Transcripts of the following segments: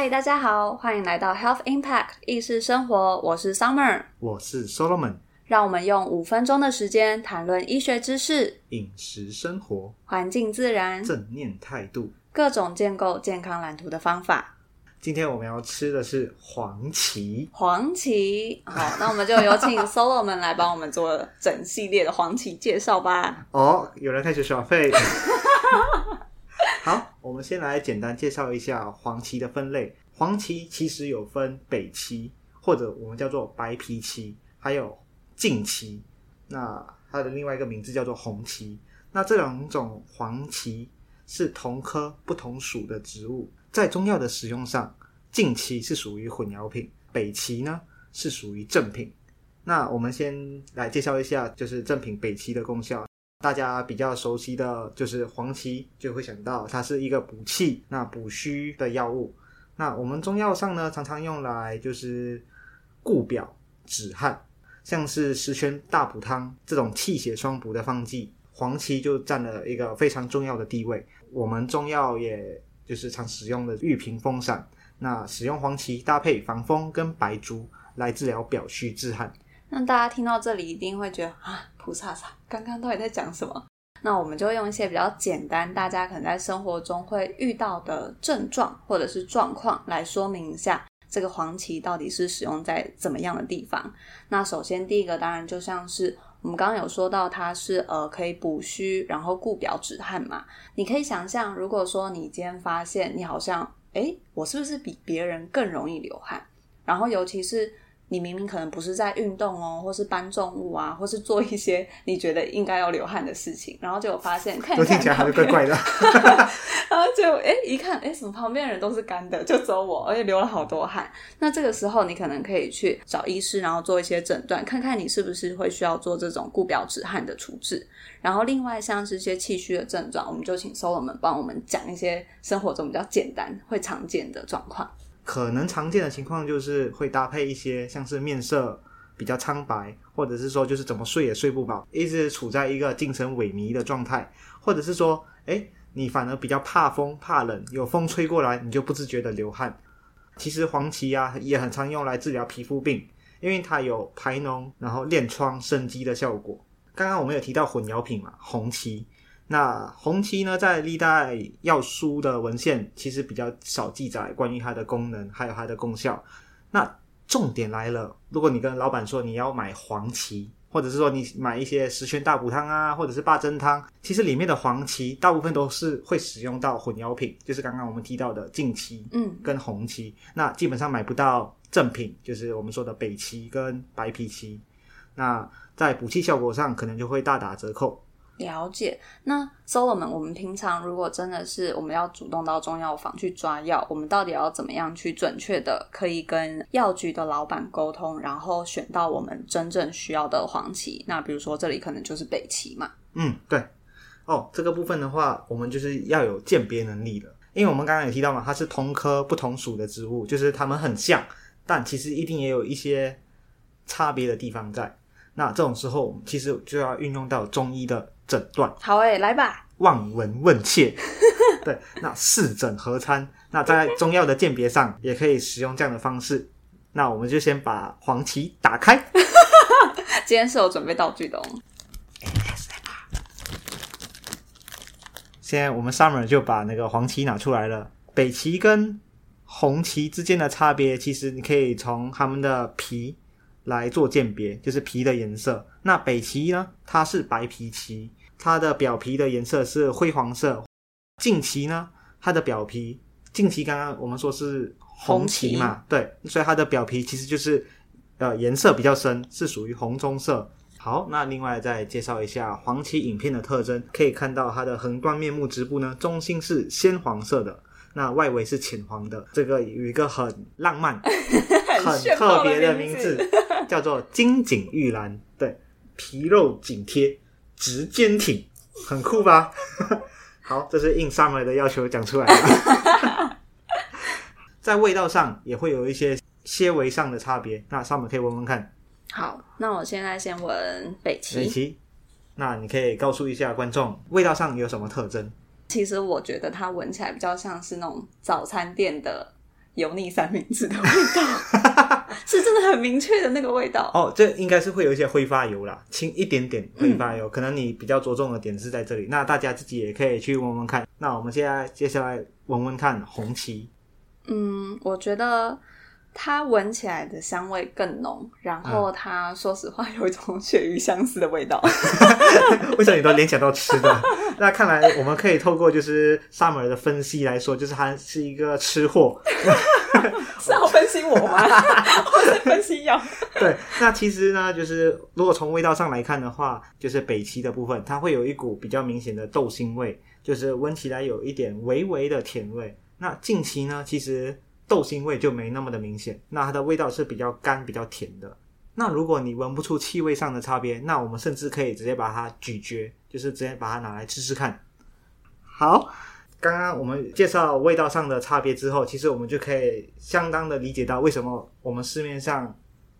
嗨，大家好，欢迎来到 Health Impact 意识生活，我是 Summer，我是 Solomon，让我们用五分钟的时间谈论医学知识、饮食生活、环境自然、正念态度、各种建构健康蓝图的方法。今天我们要吃的是黄芪，黄芪。好，那我们就有请 Solomon 来帮我们做整系列的黄芪介绍吧。哦，有人开始耍废。好，我们先来简单介绍一下黄芪的分类。黄芪其实有分北芪，或者我们叫做白皮芪，还有净芪。那它的另外一个名字叫做红芪。那这两种黄芪是同科不同属的植物。在中药的使用上，净芪是属于混淆品，北芪呢是属于正品。那我们先来介绍一下，就是正品北芪的功效。大家比较熟悉的就是黄芪，就会想到它是一个补气、那补虚的药物。那我们中药上呢，常常用来就是固表止汗，像是十全大补汤这种气血双补的方剂，黄芪就占了一个非常重要的地位。我们中药也就是常使用的玉屏风散，那使用黄芪搭配防风跟白术来治疗表虚致汗。那大家听到这里一定会觉得啊，菩萨萨刚刚到底在讲什么？那我们就用一些比较简单，大家可能在生活中会遇到的症状或者是状况来说明一下，这个黄芪到底是使用在怎么样的地方。那首先第一个当然就像是我们刚刚有说到，它是呃可以补虚，然后固表止汗嘛。你可以想象，如果说你今天发现你好像，哎，我是不是比别人更容易流汗？然后尤其是。你明明可能不是在运动哦，或是搬重物啊，或是做一些你觉得应该要流汗的事情，然后就发现看听起来还是怪怪的，然后就哎一看哎，什么旁边人都是干的，就只有我，而且流了好多汗。那这个时候你可能可以去找医师，然后做一些诊断，看看你是不是会需要做这种固表止汗的处置。然后另外像是一些气虚的症状，我们就请 Solomon 帮我们讲一些生活中比较简单会常见的状况。可能常见的情况就是会搭配一些像是面色比较苍白，或者是说就是怎么睡也睡不饱，一直处在一个精神萎靡的状态，或者是说，哎，你反而比较怕风怕冷，有风吹过来你就不自觉的流汗。其实黄芪啊也很常用来治疗皮肤病，因为它有排脓然后练疮生肌的效果。刚刚我们有提到混淆品嘛，红芪。那红芪呢，在历代药书的文献其实比较少记载关于它的功能，还有它的功效。那重点来了，如果你跟老板说你要买黄芪，或者是说你买一些十全大补汤啊，或者是八珍汤，其实里面的黄芪大部分都是会使用到混淆品，就是刚刚我们提到的近期，嗯，跟红芪。那基本上买不到正品，就是我们说的北芪跟白皮芪。那在补气效果上，可能就会大打折扣。了解，那 Solomon，我们平常如果真的是我们要主动到中药房去抓药，我们到底要怎么样去准确的可以跟药局的老板沟通，然后选到我们真正需要的黄芪？那比如说这里可能就是北芪嘛。嗯，对。哦，这个部分的话，我们就是要有鉴别能力的，因为我们刚刚有提到嘛，它是同科不同属的植物，就是它们很像，但其实一定也有一些差别的地方在。那这种时候，其实就要运用到中医的。诊断好诶，来吧。望闻问切，对，那四诊合参，那在中药的鉴别上也可以使用这样的方式。那我们就先把黄芪打开。今天是有准备道具的。哦。现在我们 Summer 就把那个黄芪拿出来了。北芪跟红芪之间的差别，其实你可以从它们的皮来做鉴别，就是皮的颜色。那北芪呢，它是白皮芪。它的表皮的颜色是灰黄色，近期呢，它的表皮近期刚刚我们说是红旗嘛，对，所以它的表皮其实就是呃颜色比较深，是属于红棕色。好，那另外再介绍一下黄芪影片的特征，可以看到它的横断面目直部呢，中心是鲜黄色的，那外围是浅黄的，这个有一个很浪漫、很特别的名字，叫做金井玉兰，对，皮肉紧贴。直坚挺，很酷吧？好，这是应 summer 的要求讲出来的。在味道上也会有一些些微上的差别，那 summer 可以闻闻看。好，那我现在先闻北齐。北芪，那你可以告诉一下观众，味道上有什么特征？其实我觉得它闻起来比较像是那种早餐店的油腻三明治的味道，是真的很明确的那个味道。哦，这应该是会有一些挥发油啦，轻一点点挥发油，可能你比较着重的点是在这里。那大家自己也可以去闻闻看。那我们现在接下来闻闻看红旗。嗯，我觉得它闻起来的香味更浓，然后它说实话有一种鳕鱼相思的味道。为什么你都联想到吃的？那看来我们可以透过就是 Summer 的分析来说，就是他是一个吃货。是要分析我吗？我是分析药。对，那其实呢，就是如果从味道上来看的话，就是北齐的部分，它会有一股比较明显的豆腥味，就是闻起来有一点微微的甜味。那近期呢，其实豆腥味就没那么的明显，那它的味道是比较干、比较甜的。那如果你闻不出气味上的差别，那我们甚至可以直接把它咀嚼，就是直接把它拿来吃吃看。好，刚刚我们介绍味道上的差别之后，其实我们就可以相当的理解到为什么我们市面上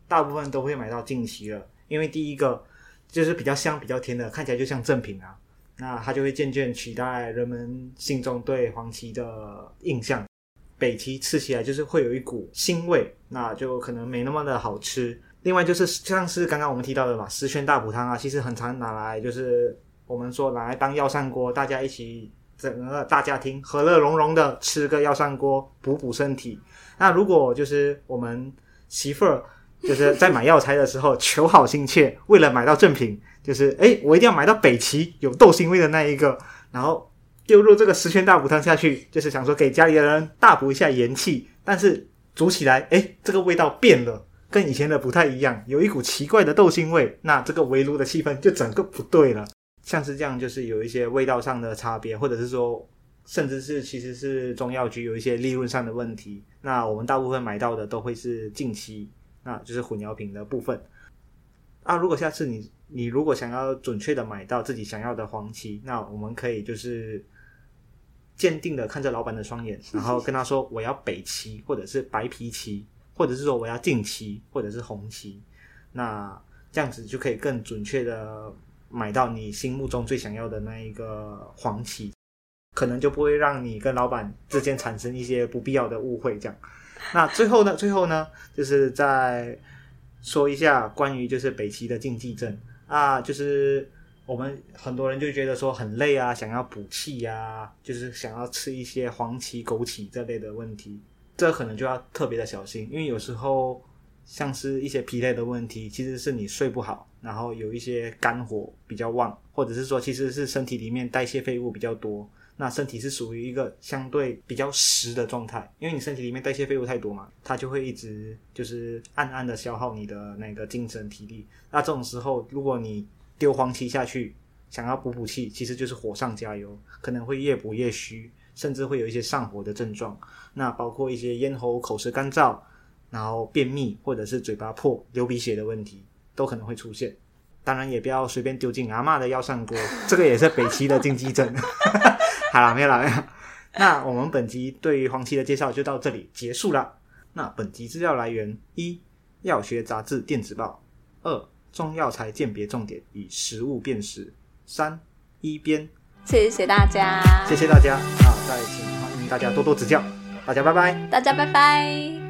大部分都会买到近期了。因为第一个就是比较香、比较甜的，看起来就像正品啊，那它就会渐渐取代人们心中对黄芪的印象。北芪吃起来就是会有一股腥味，那就可能没那么的好吃。另外就是像是刚刚我们提到的嘛，十全大补汤啊，其实很常拿来就是我们说拿来当药膳锅，大家一起整个大家庭和乐融融的吃个药膳锅补补身体。那如果就是我们媳妇儿就是在买药材的时候求好心切，为了买到正品，就是诶我一定要买到北齐有豆腥味的那一个，然后丢入这个十全大补汤下去，就是想说给家里的人大补一下元气，但是煮起来诶这个味道变了。跟以前的不太一样，有一股奇怪的豆腥味，那这个围炉的气氛就整个不对了。像是这样，就是有一些味道上的差别，或者是说，甚至是其实是中药局有一些利润上的问题。那我们大部分买到的都会是近期，那就是混淆品的部分。啊，如果下次你你如果想要准确的买到自己想要的黄芪，那我们可以就是坚定的看着老板的双眼，然后跟他说我要北芪或者是白皮芪。或者是说我要近期，或者是红期，那这样子就可以更准确的买到你心目中最想要的那一个黄旗，可能就不会让你跟老板之间产生一些不必要的误会。这样，那最后呢？最后呢？就是再说一下关于就是北齐的禁忌症啊，就是我们很多人就觉得说很累啊，想要补气呀，就是想要吃一些黄芪、枸杞这类的问题。这可能就要特别的小心，因为有时候像是一些疲累的问题，其实是你睡不好，然后有一些肝火比较旺，或者是说其实是身体里面代谢废物比较多，那身体是属于一个相对比较实的状态，因为你身体里面代谢废物太多嘛，它就会一直就是暗暗的消耗你的那个精神体力。那这种时候，如果你丢黄芪下去，想要补补气，其实就是火上加油，可能会越补越虚。甚至会有一些上火的症状，那包括一些咽喉、口舌干燥，然后便秘或者是嘴巴破、流鼻血的问题，都可能会出现。当然，也不要随便丢进阿妈的药膳锅，这个也是北齐的禁忌症。好了，没有了，没有。那我们本集对于黄芪的介绍就到这里结束了。那本集资料来源：一、药学杂志电子报；二、中药材鉴别重点与食物辨识；三、一边。谢谢大家，谢谢大家啊！再请欢迎大家多多指教，大家拜拜，大家拜拜。